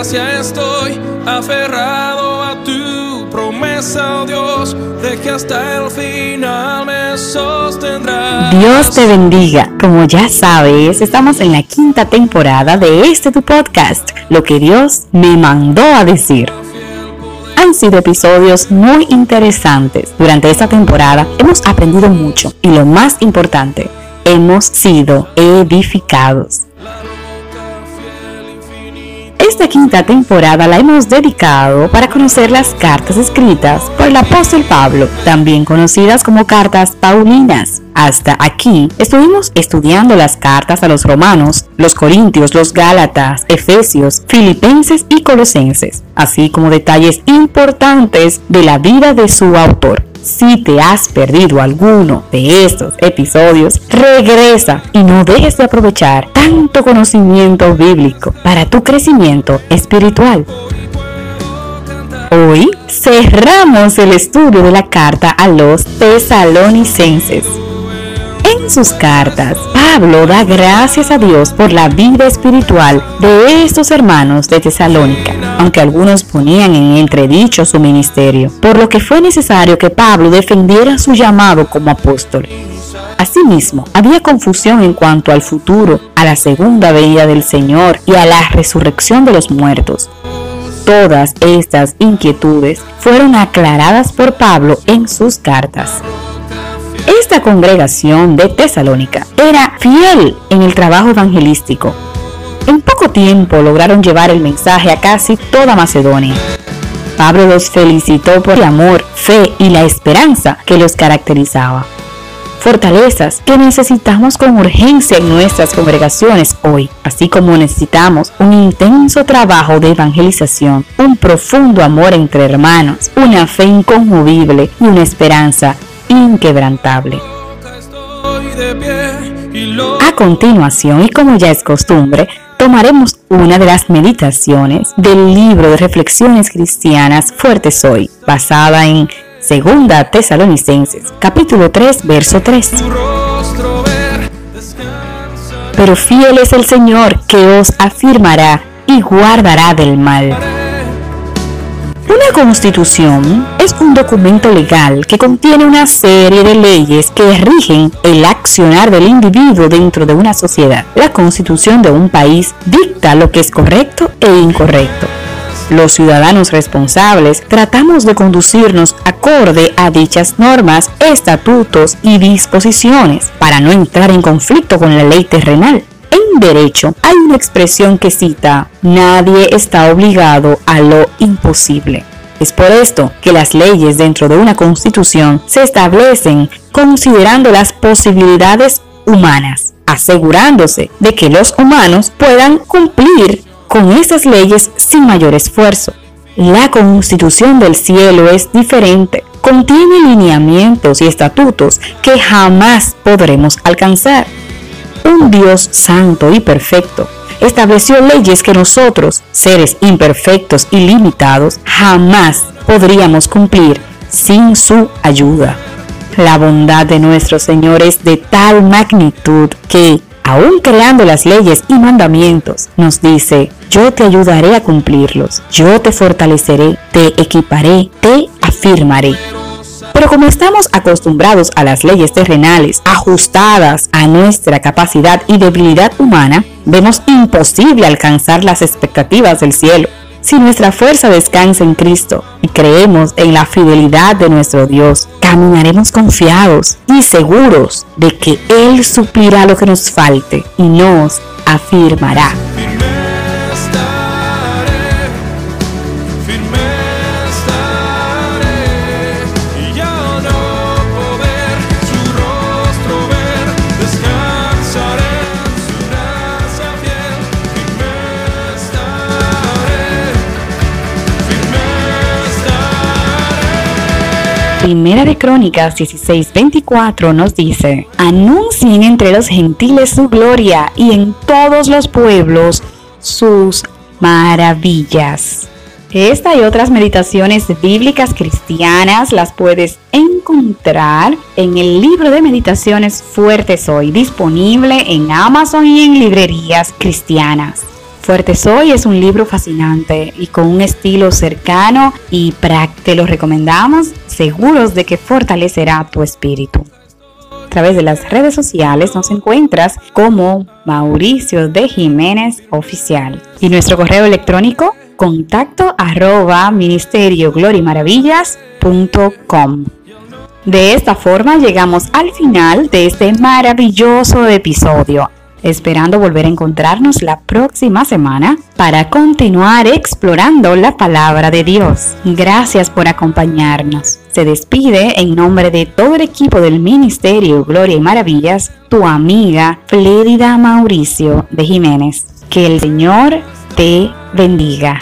estoy, aferrado a tu promesa, oh Dios, de que hasta el final me. Dios te bendiga. Como ya sabes, estamos en la quinta temporada de este tu podcast, Lo que Dios me mandó a decir han sido episodios muy interesantes. Durante esta temporada hemos aprendido mucho y lo más importante, hemos sido edificados. Esta quinta temporada la hemos dedicado para conocer las cartas escritas por el apóstol Pablo, también conocidas como cartas paulinas. Hasta aquí estuvimos estudiando las cartas a los romanos, los corintios, los gálatas, efesios, filipenses y colosenses, así como detalles importantes de la vida de su autor. Si te has perdido alguno de estos episodios, regresa y no dejes de aprovechar tanto conocimiento bíblico para tu crecimiento espiritual. Hoy cerramos el estudio de la carta a los tesalonicenses. En sus cartas, Pablo da gracias a Dios por la vida espiritual de estos hermanos de Tesalónica, aunque algunos ponían en entredicho su ministerio, por lo que fue necesario que Pablo defendiera su llamado como apóstol. Asimismo, había confusión en cuanto al futuro, a la segunda venida del Señor y a la resurrección de los muertos. Todas estas inquietudes fueron aclaradas por Pablo en sus cartas. Esta congregación de Tesalónica era fiel en el trabajo evangelístico. En poco tiempo lograron llevar el mensaje a casi toda Macedonia. Pablo los felicitó por el amor, fe y la esperanza que los caracterizaba. Fortalezas que necesitamos con urgencia en nuestras congregaciones hoy, así como necesitamos un intenso trabajo de evangelización, un profundo amor entre hermanos, una fe inconmovible y una esperanza inquebrantable. A continuación, y como ya es costumbre, tomaremos una de las meditaciones del libro de reflexiones cristianas Fuertes Hoy, basada en Segunda Tesalonicenses, capítulo 3, verso 3. Pero fiel es el Señor que os afirmará y guardará del mal. Una constitución es un documento legal que contiene una serie de leyes que rigen el accionar del individuo dentro de una sociedad. La constitución de un país dicta lo que es correcto e incorrecto. Los ciudadanos responsables tratamos de conducirnos acorde a dichas normas, estatutos y disposiciones para no entrar en conflicto con la ley terrenal. En derecho hay una expresión que cita, nadie está obligado a lo imposible. Es por esto que las leyes dentro de una constitución se establecen considerando las posibilidades humanas, asegurándose de que los humanos puedan cumplir con esas leyes sin mayor esfuerzo. La constitución del cielo es diferente, contiene lineamientos y estatutos que jamás podremos alcanzar un Dios santo y perfecto, estableció leyes que nosotros, seres imperfectos y limitados, jamás podríamos cumplir sin su ayuda. La bondad de nuestro Señor es de tal magnitud que, aun creando las leyes y mandamientos, nos dice, yo te ayudaré a cumplirlos, yo te fortaleceré, te equiparé, te afirmaré. Pero como estamos acostumbrados a las leyes terrenales ajustadas a nuestra capacidad y debilidad humana, vemos imposible alcanzar las expectativas del cielo. Si nuestra fuerza descansa en Cristo y creemos en la fidelidad de nuestro Dios, caminaremos confiados y seguros de que Él suplirá lo que nos falte y nos afirmará. Primera de Crónicas 16:24 nos dice, anuncien entre los gentiles su gloria y en todos los pueblos sus maravillas. Esta y otras meditaciones bíblicas cristianas las puedes encontrar en el libro de meditaciones Fuerte Soy, disponible en Amazon y en librerías cristianas. Fuerte Soy es un libro fascinante y con un estilo cercano y práctico. Te lo recomendamos, seguros de que fortalecerá tu espíritu. A través de las redes sociales nos encuentras como Mauricio de Jiménez Oficial. Y nuestro correo electrónico contacto arroba ministerio De esta forma llegamos al final de este maravilloso episodio, esperando volver a encontrarnos la próxima semana para continuar explorando la palabra de Dios. Gracias por acompañarnos. Se despide en nombre de todo el equipo del Ministerio Gloria y Maravillas, tu amiga Flérida Mauricio de Jiménez. Que el Señor te bendiga.